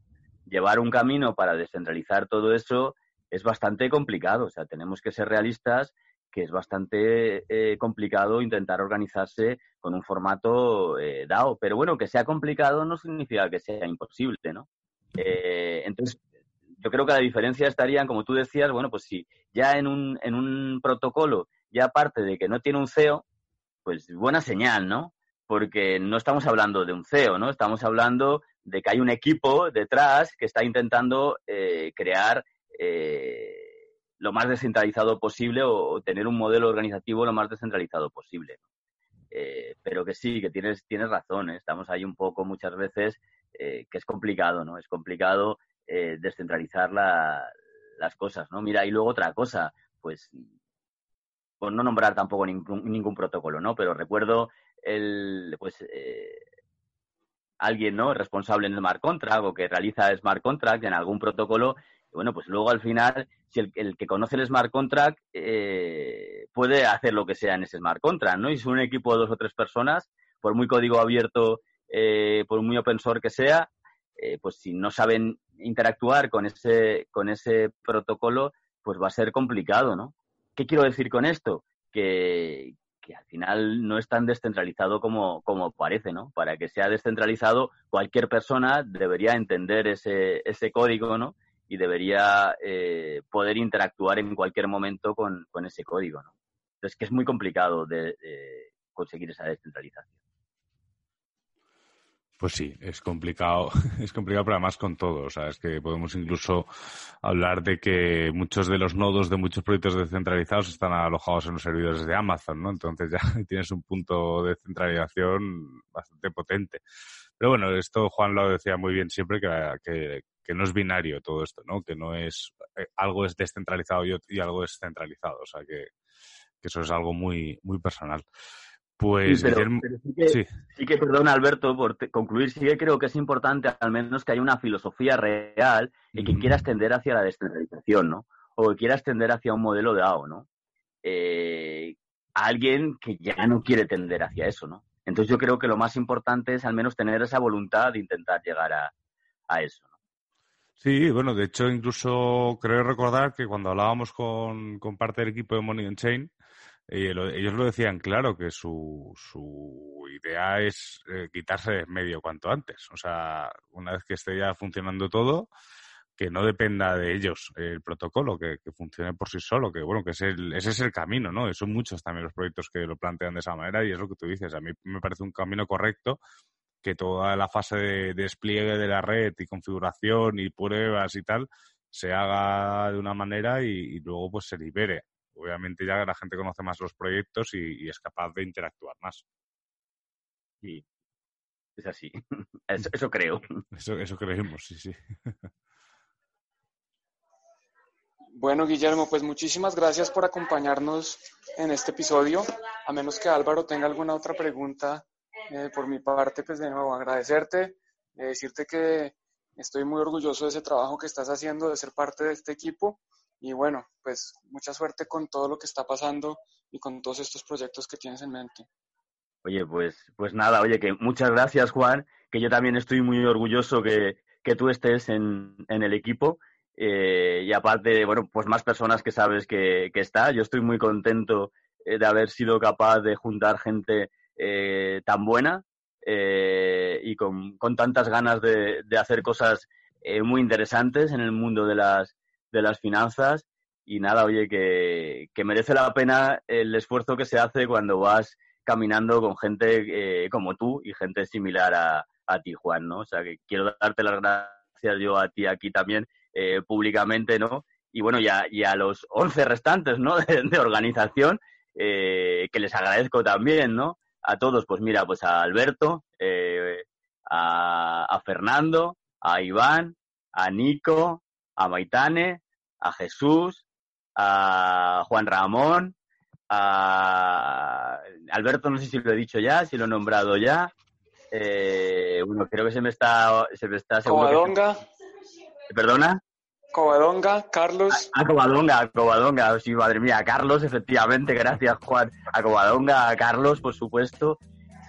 Llevar un camino para descentralizar todo eso es bastante complicado. O sea, tenemos que ser realistas que es bastante eh, complicado intentar organizarse con un formato eh, DAO. Pero bueno, que sea complicado no significa que sea imposible, ¿no? Eh, entonces, yo creo que la diferencia estaría, como tú decías, bueno, pues si ya en un, en un protocolo, ya aparte de que no tiene un CEO, pues buena señal, ¿no? Porque no estamos hablando de un CEO, ¿no? Estamos hablando de que hay un equipo detrás que está intentando eh, crear eh, lo más descentralizado posible o, tener un modelo organizativo lo más descentralizado posible. Eh, pero que sí, que tienes, tienes razón, estamos ahí un poco muchas veces que es complicado, ¿no? Es complicado descentralizar las cosas, ¿no? Mira, y luego otra cosa, pues por no nombrar tampoco ningún, ningún protocolo, ¿no? Pero recuerdo el, pues, eh, alguien, ¿no? Responsable en el smart contract o que realiza smart contract en algún protocolo. bueno, pues luego al final, si el, que conoce el smart contract eh, puede hacer lo que sea en ese smart contract, ¿no? Y si un equipo de dos o tres personas, por muy código abierto, eh, por muy open source que sea, pues si no saben interactuar con ese, con ese protocolo, pues va a ser complicado, ¿no? ¿Qué quiero decir con esto? Que, que al final no es tan descentralizado como, como parece, ¿no? Para que sea descentralizado, cualquier persona debería entender ese, ese código, ¿no? Y debería eh, poder interactuar en cualquier momento con, con, ese código, ¿no? Entonces, que es muy complicado de conseguir esa descentralización. Pues sí, es complicado, es complicado, pero además con todo. O sea, es que podemos incluso hablar de que muchos de los nodos de muchos proyectos descentralizados están alojados en los servidores de Amazon, ¿no? Entonces ya tienes un punto de centralización bastante potente. Pero bueno, esto Juan lo decía muy bien siempre, que, que, no es binario todo esto, ¿no? Que no es, eh, algo es descentralizado y, y algo es centralizado. O sea, que, que eso es algo muy, muy personal. Pues sí, sí, que, perdón Alberto, por concluir, sí que creo que es importante al menos que haya una filosofía real y que quieras tender hacia la descentralización, ¿no? O que quieras tender hacia un modelo de AO, ¿no? Eh, alguien que ya no quiere tender hacia eso, ¿no? Entonces yo creo que lo más importante es al menos tener esa voluntad de intentar llegar a, a eso, ¿no? Sí, bueno, de hecho incluso creo recordar que cuando hablábamos con, con parte del equipo de Money on Chain, ellos lo decían claro, que su, su idea es eh, quitarse de medio cuanto antes. O sea, una vez que esté ya funcionando todo, que no dependa de ellos el protocolo, que, funcione por sí solo, que bueno, que ese es el camino, ¿no? son muchos también los proyectos que lo plantean de esa manera y es lo que tú dices. A mí me parece un camino correcto que toda la fase de despliegue de la red y configuración y pruebas y tal se haga de una manera y, luego pues se libere. Obviamente ya la gente conoce más los proyectos y, es capaz de interactuar más. Sí, es así. Eso, creo. Eso, eso creemos, sí, sí. Bueno, Guillermo, pues muchísimas gracias por acompañarnos en este episodio. A menos que Álvaro tenga alguna otra pregunta eh, por mi parte, pues de nuevo agradecerte, eh, decirte que estoy muy orgulloso de ese trabajo que estás haciendo, de ser parte de este equipo y bueno, pues mucha suerte con todo lo que está pasando y con todos estos proyectos que tienes en mente. Oye, pues, pues nada, oye, que muchas gracias Juan, que yo también estoy muy orgulloso que, que tú estés en, en el equipo eh, y aparte, bueno, pues más personas que sabes que, que está. Yo estoy muy contento eh, de haber sido capaz de juntar gente eh, tan buena y con, con, tantas ganas de, de hacer cosas muy interesantes en el mundo de las, de las finanzas. Y nada, oye, que, que merece la pena el esfuerzo que se hace cuando vas caminando con gente como tú y gente similar a, a ti, Juan, ¿no? O sea, que quiero darte las gracias yo a ti aquí también eh, públicamente, ¿no? Y bueno, y a, y a los 11 restantes, ¿no? De, organización, eh, que les agradezco también, ¿no? A todos, pues mira, pues a Alberto, eh, a, a Fernando, a Iván, a Nico, a Maitane, a Jesús, a Juan Ramón, a Alberto, no sé si lo he dicho ya, si lo he nombrado ya. bueno, creo que se me está, se me está ¿Perdona? Covadonga, Carlos. A, Covadonga, Covadonga, sí, madre mía, Carlos, efectivamente, gracias Juan. A Covadonga, a Carlos, por supuesto,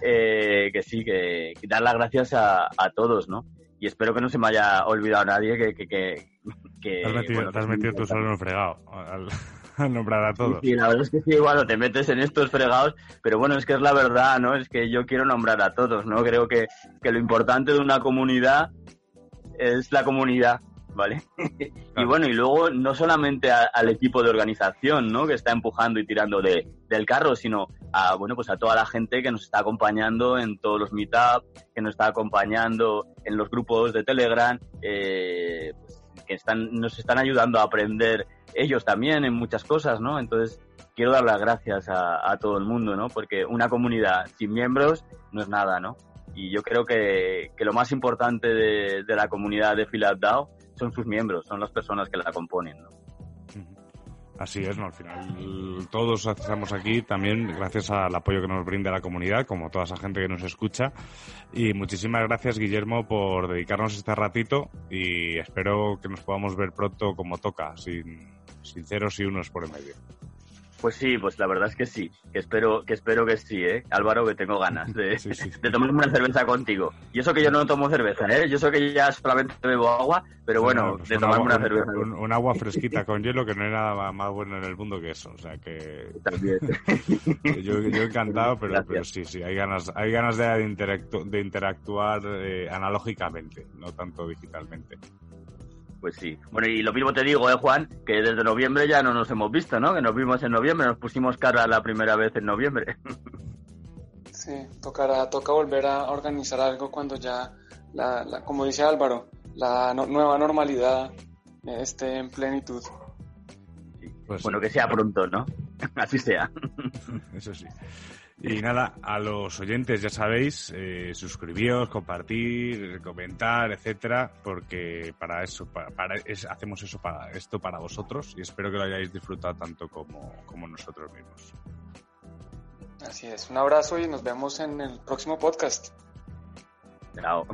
eh, que sí, que, dar las gracias a, todos, ¿no? Y espero que no se me haya olvidado nadie que... que, que, te has metido, has metido tú solo en el fregado al, nombrar a todos. Sí, la verdad es que sí, igual te metes en estos fregados, pero bueno, es que es la verdad, ¿no? Es que yo quiero nombrar a todos, ¿no? Creo que, que lo importante de una comunidad es la comunidad ¿vale? y bueno, y luego no solamente al equipo de organización, ¿no? Que está empujando y tirando de, del carro, sino a, bueno, pues a toda la gente que nos está acompañando en todos los meetups, que nos está acompañando en los grupos de Telegram, eh, pues, que están, nos están ayudando a aprender ellos también en muchas cosas, ¿no? Entonces, quiero dar las gracias a, todo el mundo, ¿no? Porque una comunidad sin miembros no es nada, ¿no? Y yo creo que, que lo más importante de, la comunidad de DAO son sus miembros, son las personas que la componen. ¿no? Así es, ¿no? Al final todos estamos aquí también gracias al apoyo que nos brinda la comunidad, como toda esa gente que nos escucha. Y muchísimas gracias, Guillermo, por dedicarnos este ratito y espero que nos podamos ver pronto como toca, sin, sin ceros y unos por el medio. Pues sí, pues la verdad es que sí, que espero que espero que sí, ¿eh? Álvaro, que tengo ganas de, de tomarme una cerveza contigo. Y eso que yo no tomo cerveza, ¿eh? Yo sé que ya solamente bebo agua, pero bueno, de tomarme una cerveza. Un, agua fresquita con hielo que no hay nada más bueno en el mundo que eso, o sea que... También. yo, yo encantado, pero, pero, sí, sí, hay ganas, hay ganas de, de interactuar eh, analógicamente, no tanto digitalmente. Pues sí. Bueno, y lo mismo te digo, ¿eh, Juan? Que desde noviembre ya no nos hemos visto, ¿no? Que nos vimos en noviembre, nos pusimos cara la primera vez en noviembre. Sí, tocará, toca volver a organizar algo cuando ya, la, como dice Álvaro, la nueva normalidad esté en plenitud. Pues bueno, que sea pronto, ¿no? Así sea. Eso sí. Y nada, a los oyentes ya sabéis, eh, suscribíos, compartir, comentar, etcétera, porque para eso, para, hacemos eso para esto para vosotros y espero que lo hayáis disfrutado tanto como, como nosotros mismos. Así es, un abrazo y nos vemos en el próximo podcast. Chao.